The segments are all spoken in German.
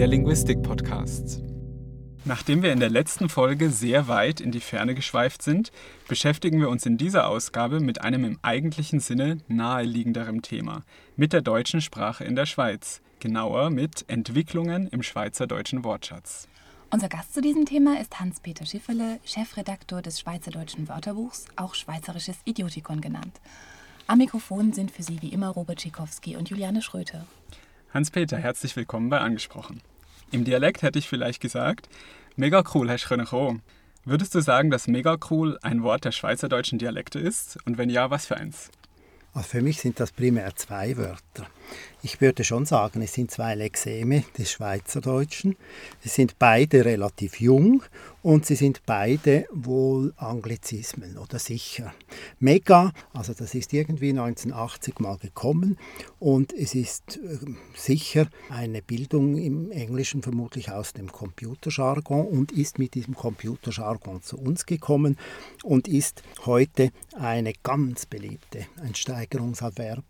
der Linguistik-Podcast. Nachdem wir in der letzten Folge sehr weit in die Ferne geschweift sind, beschäftigen wir uns in dieser Ausgabe mit einem im eigentlichen Sinne naheliegenderem Thema, mit der deutschen Sprache in der Schweiz, genauer mit Entwicklungen im schweizerdeutschen Wortschatz. Unser Gast zu diesem Thema ist Hans-Peter Schifferle, Chefredaktor des Schweizerdeutschen Wörterbuchs, auch Schweizerisches Idiotikon genannt. Am Mikrofon sind für Sie wie immer Robert Schikowski und Juliane Schröter. Hans-Peter, herzlich willkommen bei Angesprochen. Im Dialekt hätte ich vielleicht gesagt, mega cool hast du kommen. Würdest du sagen, dass mega cool ein Wort der schweizerdeutschen Dialekte ist? Und wenn ja, was für eins? Also für mich sind das primär zwei Wörter. Ich würde schon sagen, es sind zwei Lexeme des Schweizerdeutschen. Sie sind beide relativ jung und sie sind beide wohl Anglizismen oder sicher. Mega, also das ist irgendwie 1980 mal gekommen und es ist äh, sicher eine Bildung im Englischen vermutlich aus dem Computerjargon und ist mit diesem Computerjargon zu uns gekommen und ist heute eine ganz beliebte, ein Steigerungsadverb.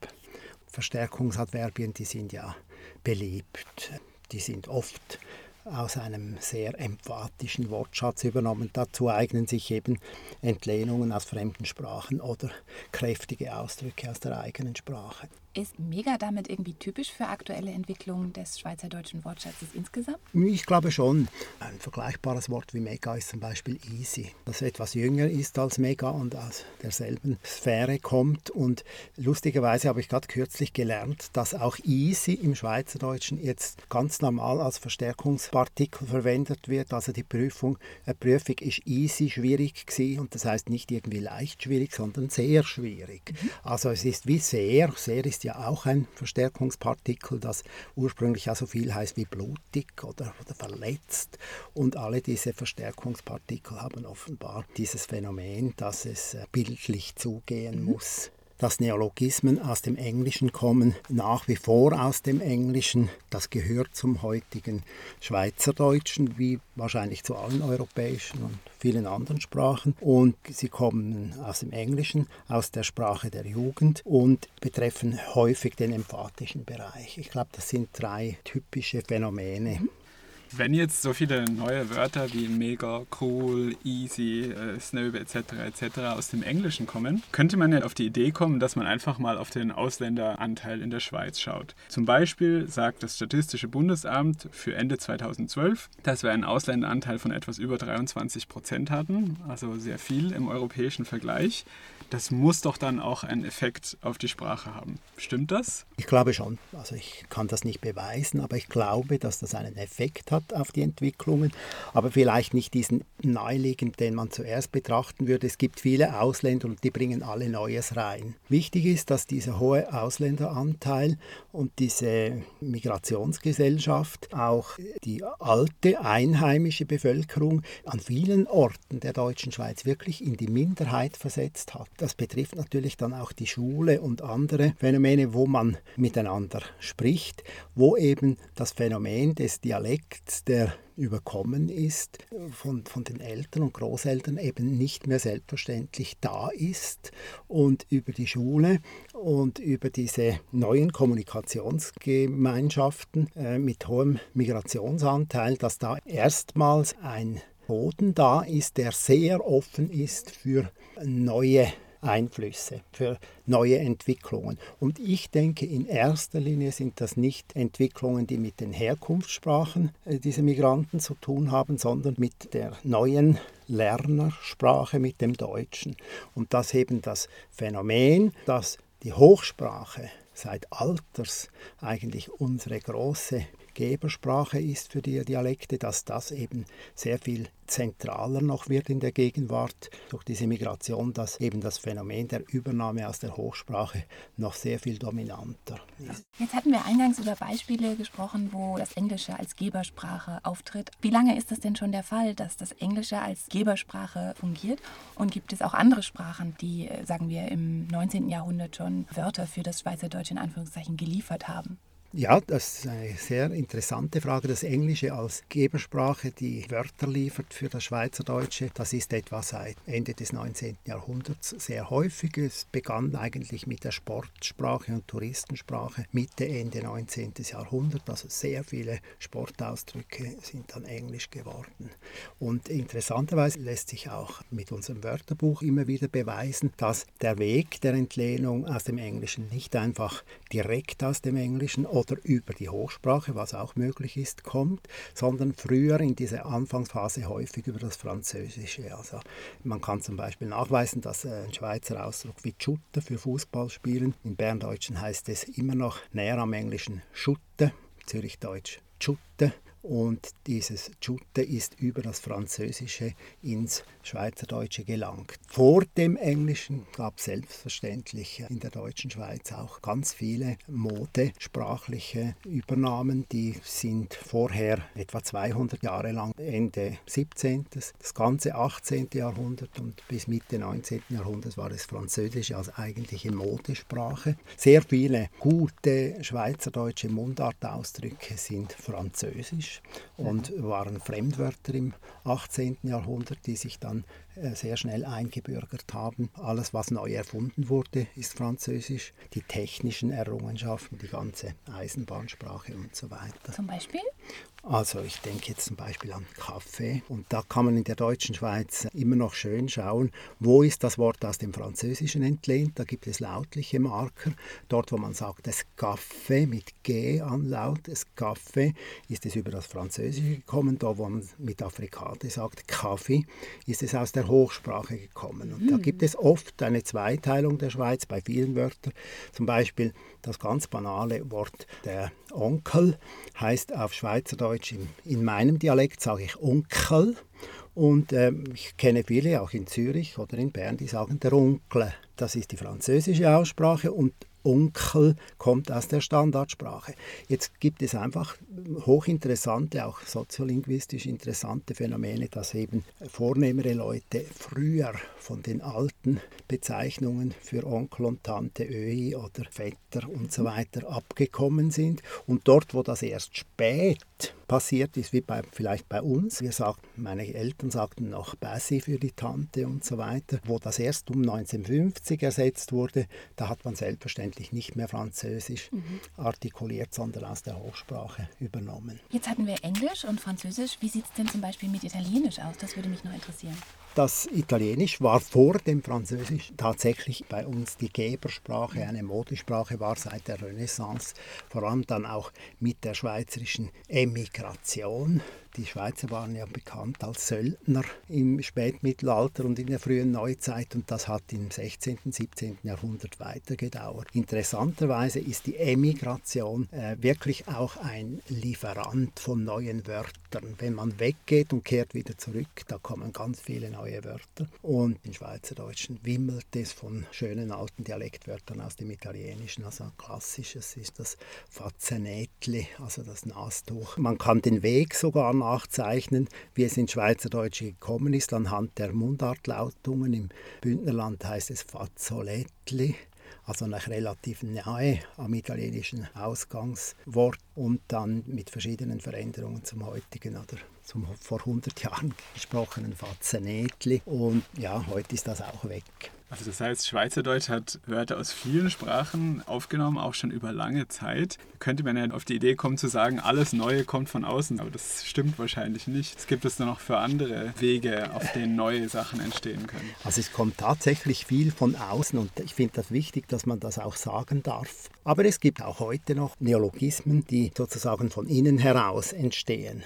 Verstärkungsadverbien, die sind ja beliebt. Die sind oft aus einem sehr emphatischen Wortschatz übernommen. Dazu eignen sich eben Entlehnungen aus fremden Sprachen oder kräftige Ausdrücke aus der eigenen Sprache. Ist mega damit irgendwie typisch für aktuelle Entwicklungen des schweizerdeutschen Wortschatzes insgesamt? Ich glaube schon. Ein vergleichbares Wort wie mega ist zum Beispiel easy, das etwas jünger ist als mega und aus derselben Sphäre kommt. Und lustigerweise habe ich gerade kürzlich gelernt, dass auch easy im Schweizerdeutschen jetzt ganz normal als Verstärkungspartikel verwendet wird. Also die Prüfung, eine Prüfung ist easy schwierig gewesen und das heißt nicht irgendwie leicht schwierig, sondern sehr schwierig. Mhm. Also es ist wie sehr, sehr ist ist ja auch ein Verstärkungspartikel, das ursprünglich ja so viel heißt wie blutig oder, oder verletzt. Und alle diese Verstärkungspartikel haben offenbar dieses Phänomen, dass es äh, bildlich zugehen mhm. muss dass Neologismen aus dem Englischen kommen, nach wie vor aus dem Englischen. Das gehört zum heutigen Schweizerdeutschen, wie wahrscheinlich zu allen europäischen und vielen anderen Sprachen. Und sie kommen aus dem Englischen, aus der Sprache der Jugend und betreffen häufig den emphatischen Bereich. Ich glaube, das sind drei typische Phänomene. Wenn jetzt so viele neue Wörter wie mega, cool, easy, äh, snöbe etc. etc. aus dem Englischen kommen, könnte man ja auf die Idee kommen, dass man einfach mal auf den Ausländeranteil in der Schweiz schaut. Zum Beispiel sagt das Statistische Bundesamt für Ende 2012, dass wir einen Ausländeranteil von etwas über 23 Prozent hatten, also sehr viel im europäischen Vergleich. Das muss doch dann auch einen Effekt auf die Sprache haben. Stimmt das? Ich glaube schon. Also ich kann das nicht beweisen, aber ich glaube, dass das einen Effekt hat hat auf die Entwicklungen, aber vielleicht nicht diesen naheliegend, den man zuerst betrachten würde. Es gibt viele Ausländer und die bringen alle Neues rein. Wichtig ist, dass dieser hohe Ausländeranteil und diese Migrationsgesellschaft auch die alte einheimische Bevölkerung an vielen Orten der deutschen Schweiz wirklich in die Minderheit versetzt hat. Das betrifft natürlich dann auch die Schule und andere Phänomene, wo man miteinander spricht, wo eben das Phänomen des Dialekts der überkommen ist, von, von den Eltern und Großeltern eben nicht mehr selbstverständlich da ist und über die Schule und über diese neuen Kommunikationsgemeinschaften äh, mit hohem Migrationsanteil, dass da erstmals ein Boden da ist, der sehr offen ist für neue Einflüsse, für neue Entwicklungen. Und ich denke, in erster Linie sind das nicht Entwicklungen, die mit den Herkunftssprachen äh, dieser Migranten zu tun haben, sondern mit der neuen Lernersprache, mit dem Deutschen. Und das eben das Phänomen, dass die Hochsprache seit Alters eigentlich unsere große Gebersprache ist für die Dialekte, dass das eben sehr viel zentraler noch wird in der Gegenwart durch diese Migration, dass eben das Phänomen der Übernahme aus der Hochsprache noch sehr viel dominanter ist. Jetzt hatten wir eingangs über Beispiele gesprochen, wo das Englische als Gebersprache auftritt. Wie lange ist das denn schon der Fall, dass das Englische als Gebersprache fungiert? Und gibt es auch andere Sprachen, die, äh, sagen wir, im 19. Jahrhundert schon Wörter für das Schweizerdeutsch in Anführungszeichen geliefert haben? Ja, das ist eine sehr interessante Frage. Das Englische als Gebersprache, die Wörter liefert für das Schweizerdeutsche, das ist etwa seit Ende des 19. Jahrhunderts sehr häufig. Es begann eigentlich mit der Sportsprache und Touristensprache Mitte, Ende 19. Jahrhundert. Also sehr viele Sportausdrücke sind dann Englisch geworden. Und interessanterweise lässt sich auch mit unserem Wörterbuch immer wieder beweisen, dass der Weg der Entlehnung aus dem Englischen nicht einfach direkt aus dem Englischen oder über die Hochsprache, was auch möglich ist, kommt, sondern früher in dieser Anfangsphase häufig über das Französische. Also man kann zum Beispiel nachweisen, dass ein Schweizer Ausdruck wie Schutte für Fußball spielen, im Berndeutschen heißt es immer noch näher am Englischen Schutte, Zürichdeutsch Schutte und dieses Schutte ist über das Französische ins Schweizerdeutsche gelangt. Vor dem Englischen gab es selbstverständlich in der deutschen Schweiz auch ganz viele modesprachliche Übernahmen. Die sind vorher etwa 200 Jahre lang, Ende 17., das ganze 18. Jahrhundert und bis Mitte 19. Jahrhunderts war es Französisch als eigentliche Modesprache. Sehr viele gute schweizerdeutsche Mundartausdrücke sind französisch und waren Fremdwörter im 18. Jahrhundert, die sich dann sehr schnell eingebürgert haben. Alles, was neu erfunden wurde, ist Französisch. Die technischen Errungenschaften, die ganze Eisenbahnsprache und so weiter. Zum Beispiel? Also ich denke jetzt zum Beispiel an Kaffee und da kann man in der deutschen Schweiz immer noch schön schauen, wo ist das Wort aus dem Französischen entlehnt. Da gibt es lautliche Marker. Dort, wo man sagt, das Kaffee mit G anlaut, das Kaffee, ist es über das Französische gekommen. Da, wo man mit Afrikate sagt, Kaffee, ist es aus der Hochsprache gekommen. Und mhm. da hm. gibt es oft eine Zweiteilung der Schweiz bei vielen Wörtern. Zum Beispiel das ganz banale Wort der Onkel heißt auf Schweizerdeutsch, in, in meinem Dialekt sage ich Onkel. Und äh, ich kenne viele, auch in Zürich oder in Bern, die sagen der Onkel. Das ist die französische Aussprache und Onkel kommt aus der Standardsprache. Jetzt gibt es einfach hochinteressante, auch soziolinguistisch interessante Phänomene, dass eben vornehmere Leute früher von den alten Bezeichnungen für Onkel und Tante, Öhi oder Vetter und so weiter abgekommen sind. Und dort, wo das erst spät passiert ist, wie bei, vielleicht bei uns. Wir sagten, meine Eltern sagten noch Bassi für die Tante und so weiter. Wo das erst um 1950 ersetzt wurde, da hat man selbstverständlich nicht mehr Französisch mhm. artikuliert, sondern aus der Hochsprache übernommen. Jetzt hatten wir Englisch und Französisch. Wie sieht es denn zum Beispiel mit Italienisch aus? Das würde mich noch interessieren. Das Italienisch war vor dem Französisch tatsächlich bei uns die Gebersprache, eine Modesprache war seit der Renaissance, vor allem dann auch mit der schweizerischen Emigration die Schweizer waren ja bekannt als Söldner im Spätmittelalter und in der frühen Neuzeit und das hat im 16., und 17. Jahrhundert weitergedauert. Interessanterweise ist die Emigration äh, wirklich auch ein Lieferant von neuen Wörtern. Wenn man weggeht und kehrt wieder zurück, da kommen ganz viele neue Wörter. Und in Schweizerdeutschen wimmelt es von schönen alten Dialektwörtern aus dem Italienischen. Also ein klassisches ist das Fazzenetli, also das Nastuch. Man kann den Weg sogar nachzeichnen, wie es in Schweizerdeutsch gekommen ist, anhand der Mundartlautungen. Im Bündnerland heißt es Fazzolettli, also noch relativ nahe am italienischen Ausgangswort und dann mit verschiedenen Veränderungen zum heutigen oder zum vor 100 Jahren gesprochenen Fazzenetli. Und ja, heute ist das auch weg. Also das heißt, Schweizerdeutsch hat Wörter aus vielen Sprachen aufgenommen, auch schon über lange Zeit. Könnte man ja auf die Idee kommen zu sagen, alles Neue kommt von außen, aber das stimmt wahrscheinlich nicht. Es gibt es nur noch für andere Wege, auf denen neue Sachen entstehen können. Also es kommt tatsächlich viel von außen und ich finde das wichtig, dass man das auch sagen darf. Aber es gibt auch heute noch Neologismen, die sozusagen von innen heraus entstehen.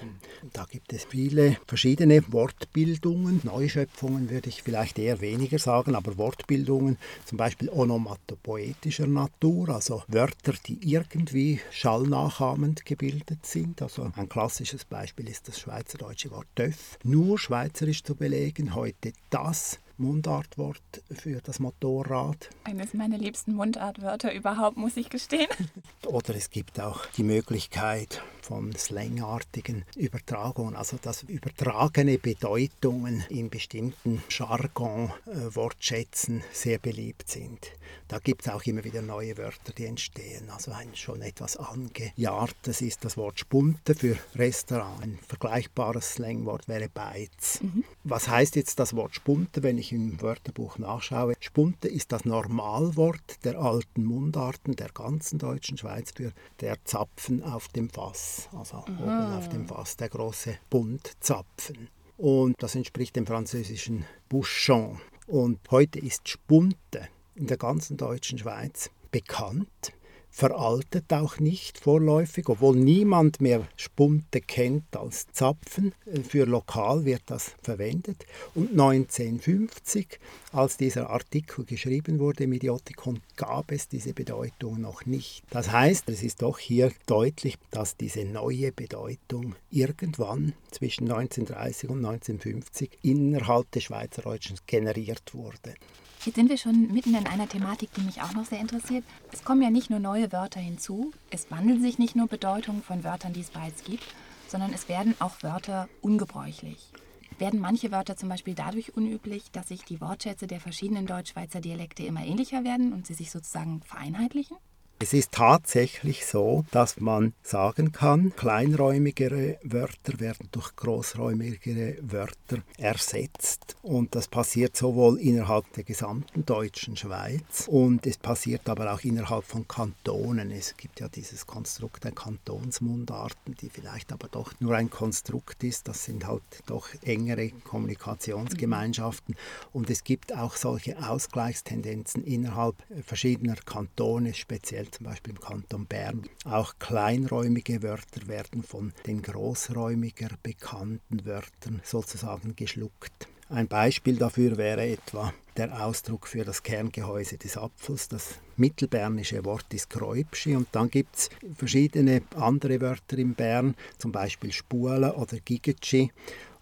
Da gibt es viele verschiedene Wortbildungen, Neuschöpfungen würde ich vielleicht eher weniger sagen, aber Wort Wortbildungen, zum Beispiel onomatopoetischer Natur, also Wörter, die irgendwie schallnachahmend gebildet sind. Also ein klassisches Beispiel ist das schweizerdeutsche Wort Töff, nur schweizerisch zu belegen, heute das Mundartwort für das Motorrad. Eines meiner liebsten Mundartwörter überhaupt, muss ich gestehen. Oder es gibt auch die Möglichkeit, von slangartigen Übertragungen, also dass übertragene Bedeutungen in bestimmten Jargon-Wortschätzen äh, sehr beliebt sind. Da gibt es auch immer wieder neue Wörter, die entstehen. Also ein schon etwas angejahrtes ist das Wort Spunte für Restaurant. Ein vergleichbares Slangwort wäre Beiz. Mhm. Was heißt jetzt das Wort Spunte, wenn ich im Wörterbuch nachschaue? Spunte ist das Normalwort der alten Mundarten der ganzen deutschen Schweiz für der Zapfen auf dem Fass. Also mhm. oben auf dem Fass, der große Bundzapfen. Und das entspricht dem französischen Bouchon. Und heute ist Spunte in der ganzen deutschen Schweiz bekannt veraltet auch nicht vorläufig, obwohl niemand mehr Spunte kennt als Zapfen. Für lokal wird das verwendet. Und 1950, als dieser Artikel geschrieben wurde im Idiotikon, gab es diese Bedeutung noch nicht. Das heißt, es ist doch hier deutlich, dass diese neue Bedeutung irgendwann zwischen 1930 und 1950 innerhalb des Schweizerdeutschen generiert wurde. Jetzt sind wir schon mitten in einer Thematik, die mich auch noch sehr interessiert. Es kommen ja nicht nur neue Wörter hinzu, es wandeln sich nicht nur Bedeutungen von Wörtern, die es bereits gibt, sondern es werden auch Wörter ungebräuchlich. Werden manche Wörter zum Beispiel dadurch unüblich, dass sich die Wortschätze der verschiedenen Deutsch-Schweizer Dialekte immer ähnlicher werden und sie sich sozusagen vereinheitlichen? Es ist tatsächlich so, dass man sagen kann, kleinräumigere Wörter werden durch großräumigere Wörter ersetzt. Und das passiert sowohl innerhalb der gesamten deutschen Schweiz und es passiert aber auch innerhalb von Kantonen. Es gibt ja dieses Konstrukt der Kantonsmundarten, die vielleicht aber doch nur ein Konstrukt ist. Das sind halt doch engere Kommunikationsgemeinschaften. Und es gibt auch solche Ausgleichstendenzen innerhalb verschiedener Kantone, speziell zum Beispiel im Kanton Bern. Auch kleinräumige Wörter werden von den großräumiger bekannten Wörtern sozusagen geschluckt. Ein Beispiel dafür wäre etwa der Ausdruck für das Kerngehäuse des Apfels. Das mittelbernische Wort ist Kräupschi und dann gibt es verschiedene andere Wörter in Bern, zum Beispiel Spule oder Gigetschi.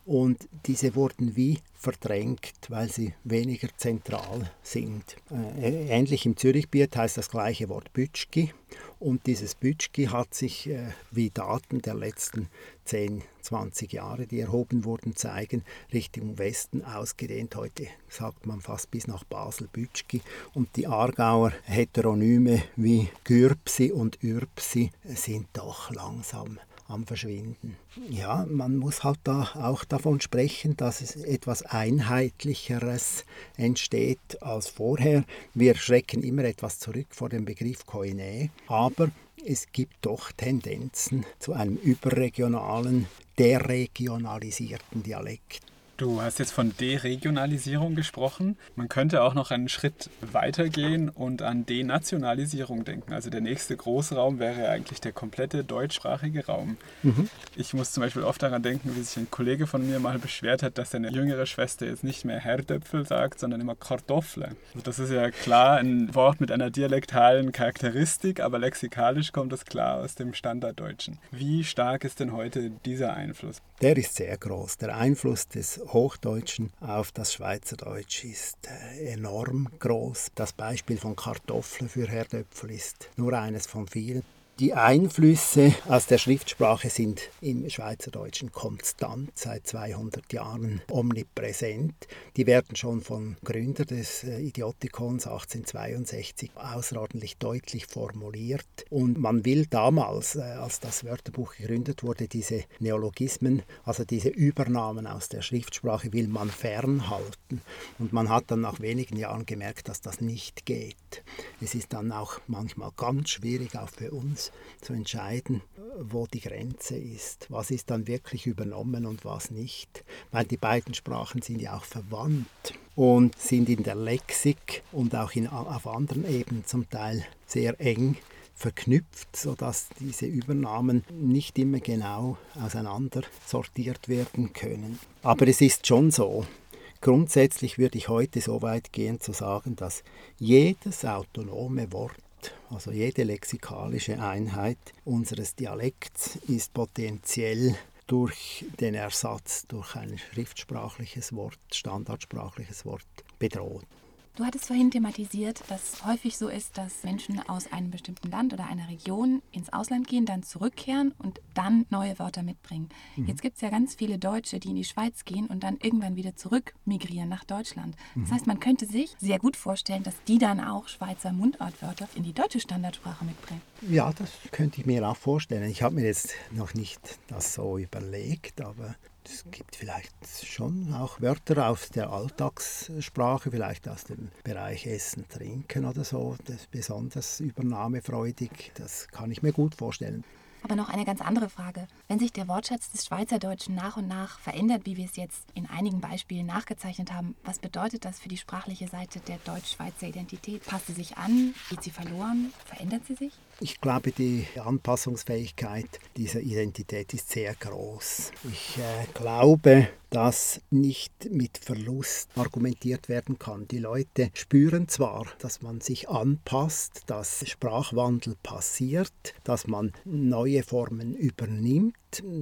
Und diese wurden wie verdrängt, weil sie weniger zentral sind. Äh, ähnlich im Zürichbiet heißt das gleiche Wort Bütschki. Und dieses Bütschki hat sich, äh, wie Daten der letzten 10, 20 Jahre, die erhoben wurden, zeigen, Richtung Westen ausgedehnt. Heute sagt man fast bis nach Basel Bütschki. Und die Aargauer Heteronyme wie Gürpsi und Ürpsi sind doch langsam am Verschwinden. Ja, man muss halt da auch davon sprechen, dass es etwas Einheitlicheres entsteht als vorher. Wir schrecken immer etwas zurück vor dem Begriff Koine, aber es gibt doch Tendenzen zu einem überregionalen, deregionalisierten Dialekt. Du hast jetzt von Deregionalisierung gesprochen. Man könnte auch noch einen Schritt weiter gehen und an Denationalisierung denken. Also der nächste Großraum wäre eigentlich der komplette deutschsprachige Raum. Mhm. Ich muss zum Beispiel oft daran denken, wie sich ein Kollege von mir mal beschwert hat, dass seine jüngere Schwester jetzt nicht mehr Herdöpfel sagt, sondern immer Kartoffle. Das ist ja klar ein Wort mit einer dialektalen Charakteristik, aber lexikalisch kommt es klar aus dem Standarddeutschen. Wie stark ist denn heute dieser Einfluss? Der ist sehr groß. Der Einfluss des Hochdeutschen auf das Schweizerdeutsch ist äh, enorm groß. Das Beispiel von Kartoffeln für Herdöpfel ist nur eines von vielen. Die Einflüsse aus der Schriftsprache sind im Schweizerdeutschen konstant seit 200 Jahren omnipräsent. Die werden schon vom Gründer des äh, Idiotikons 1862 außerordentlich deutlich formuliert. Und man will damals, äh, als das Wörterbuch gegründet wurde, diese Neologismen, also diese Übernahmen aus der Schriftsprache, will man fernhalten. Und man hat dann nach wenigen Jahren gemerkt, dass das nicht geht. Es ist dann auch manchmal ganz schwierig, auch für uns zu entscheiden, wo die Grenze ist. Was ist dann wirklich übernommen und was nicht. Weil die beiden Sprachen sind ja auch verwandt und sind in der Lexik und auch in, auf anderen Ebenen zum Teil sehr eng verknüpft, sodass diese Übernahmen nicht immer genau auseinander sortiert werden können. Aber es ist schon so, Grundsätzlich würde ich heute so weit gehen zu sagen, dass jedes autonome Wort also jede lexikalische Einheit unseres Dialekts ist potenziell durch den Ersatz durch ein schriftsprachliches Wort, standardsprachliches Wort bedroht. Du hattest vorhin thematisiert, dass häufig so ist, dass Menschen aus einem bestimmten Land oder einer Region ins Ausland gehen, dann zurückkehren und dann neue Wörter mitbringen. Mhm. Jetzt gibt es ja ganz viele Deutsche, die in die Schweiz gehen und dann irgendwann wieder zurück migrieren nach Deutschland. Das mhm. heißt, man könnte sich sehr gut vorstellen, dass die dann auch Schweizer Mundartwörter in die deutsche Standardsprache mitbringen. Ja, das könnte ich mir auch vorstellen. Ich habe mir jetzt noch nicht das so überlegt, aber es gibt vielleicht schon auch Wörter aus der Alltagssprache, vielleicht aus dem Bereich Essen, Trinken oder so, besonders übernahmefreudig. Das kann ich mir gut vorstellen. Aber noch eine ganz andere Frage. Wenn sich der Wortschatz des Schweizerdeutschen nach und nach verändert, wie wir es jetzt in einigen Beispielen nachgezeichnet haben, was bedeutet das für die sprachliche Seite der deutsch-schweizer Identität? Passt sie sich an? Geht sie verloren? Verändert sie sich? Ich glaube, die Anpassungsfähigkeit dieser Identität ist sehr groß. Ich äh, glaube, dass nicht mit Verlust argumentiert werden kann. Die Leute spüren zwar, dass man sich anpasst, dass Sprachwandel passiert, dass man neue Formen übernimmt,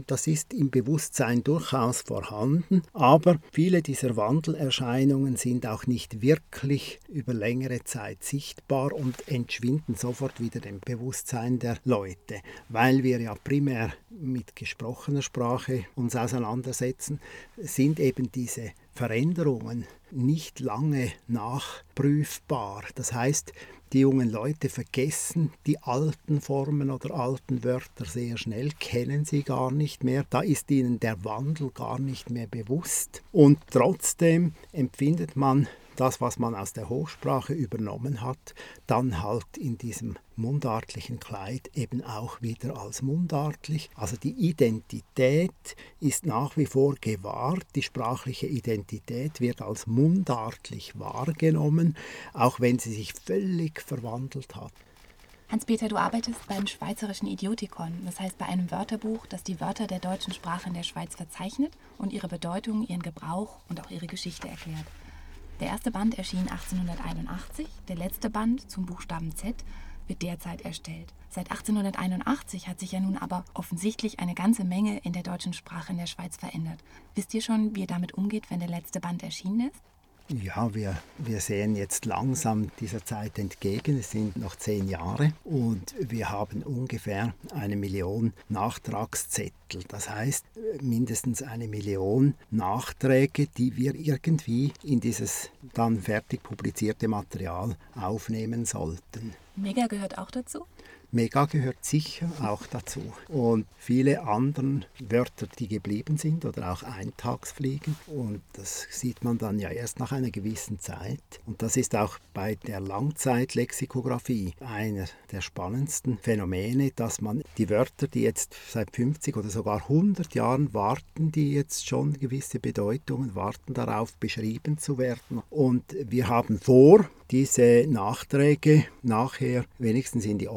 das ist im Bewusstsein durchaus vorhanden, aber viele dieser Wandelerscheinungen sind auch nicht wirklich über längere Zeit sichtbar und entschwinden sofort wieder dem Bewusstsein der Leute, weil wir ja primär mit gesprochener Sprache uns auseinandersetzen, sind eben diese Veränderungen nicht lange nachprüfbar. Das heißt, die jungen Leute vergessen die alten Formen oder alten Wörter sehr schnell, kennen sie gar nicht mehr. Da ist ihnen der Wandel gar nicht mehr bewusst. Und trotzdem empfindet man das, was man aus der Hochsprache übernommen hat, dann halt in diesem mundartlichen Kleid eben auch wieder als mundartlich. Also die Identität ist nach wie vor gewahrt, die sprachliche Identität wird als mundartlich wahrgenommen, auch wenn sie sich völlig verwandelt hat. Hans-Peter, du arbeitest beim Schweizerischen Idiotikon, das heißt bei einem Wörterbuch, das die Wörter der deutschen Sprache in der Schweiz verzeichnet und ihre Bedeutung, ihren Gebrauch und auch ihre Geschichte erklärt. Der erste Band erschien 1881, der letzte Band zum Buchstaben Z wird derzeit erstellt. Seit 1881 hat sich ja nun aber offensichtlich eine ganze Menge in der deutschen Sprache in der Schweiz verändert. Wisst ihr schon, wie ihr damit umgeht, wenn der letzte Band erschienen ist? Ja, wir, wir sehen jetzt langsam dieser Zeit entgegen. Es sind noch zehn Jahre und wir haben ungefähr eine Million Nachtragszettel. Das heißt, mindestens eine Million Nachträge, die wir irgendwie in dieses dann fertig publizierte Material aufnehmen sollten. Mega gehört auch dazu? Mega gehört sicher auch dazu. Und viele andere Wörter, die geblieben sind oder auch Eintagsfliegen. Und das sieht man dann ja erst nach einer gewissen Zeit. Und das ist auch bei der Langzeitlexikographie einer der spannendsten Phänomene, dass man die Wörter, die jetzt seit 50 oder sogar 100 Jahren warten, die jetzt schon gewisse Bedeutungen warten darauf, beschrieben zu werden. Und wir haben vor, diese Nachträge nachher wenigstens in die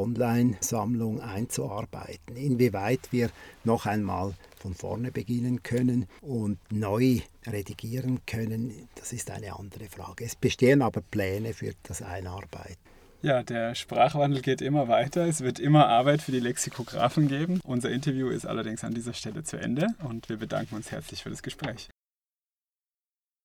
Online-Sammlung einzuarbeiten. Inwieweit wir noch einmal von vorne beginnen können und neu redigieren können, das ist eine andere Frage. Es bestehen aber Pläne für das Einarbeiten. Ja, der Sprachwandel geht immer weiter. Es wird immer Arbeit für die Lexikografen geben. Unser Interview ist allerdings an dieser Stelle zu Ende und wir bedanken uns herzlich für das Gespräch.